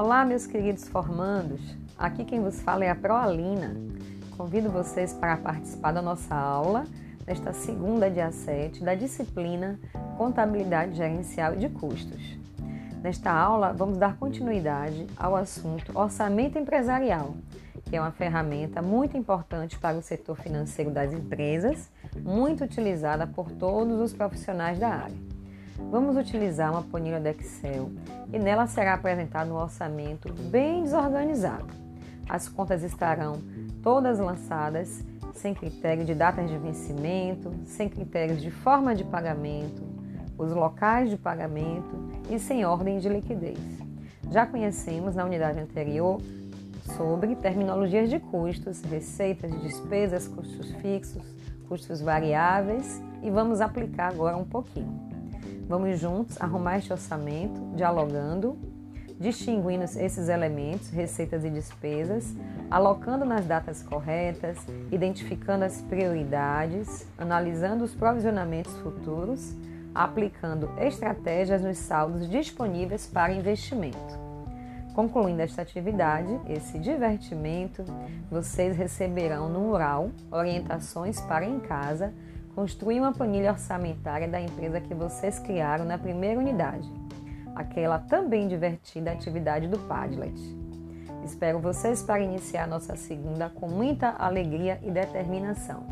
Olá, meus queridos formandos. Aqui quem vos fala é a Proalina. Convido vocês para participar da nossa aula nesta segunda, dia 7, da disciplina Contabilidade Gerencial e de Custos. Nesta aula, vamos dar continuidade ao assunto orçamento empresarial, que é uma ferramenta muito importante para o setor financeiro das empresas, muito utilizada por todos os profissionais da área. Vamos utilizar uma planilha do Excel e nela será apresentado um orçamento bem desorganizado. As contas estarão todas lançadas sem critério de datas de vencimento, sem critérios de forma de pagamento, os locais de pagamento e sem ordem de liquidez. Já conhecemos na unidade anterior sobre terminologias de custos, receitas de despesas, custos fixos, custos variáveis e vamos aplicar agora um pouquinho. Vamos juntos arrumar este orçamento, dialogando, distinguindo esses elementos, receitas e despesas, alocando nas datas corretas, identificando as prioridades, analisando os provisionamentos futuros, aplicando estratégias nos saldos disponíveis para investimento. Concluindo esta atividade, esse divertimento, vocês receberão no mural orientações para em casa construir uma planilha orçamentária da empresa que vocês criaram na primeira unidade, aquela também divertida atividade do Padlet. Espero vocês para iniciar nossa segunda com muita alegria e determinação.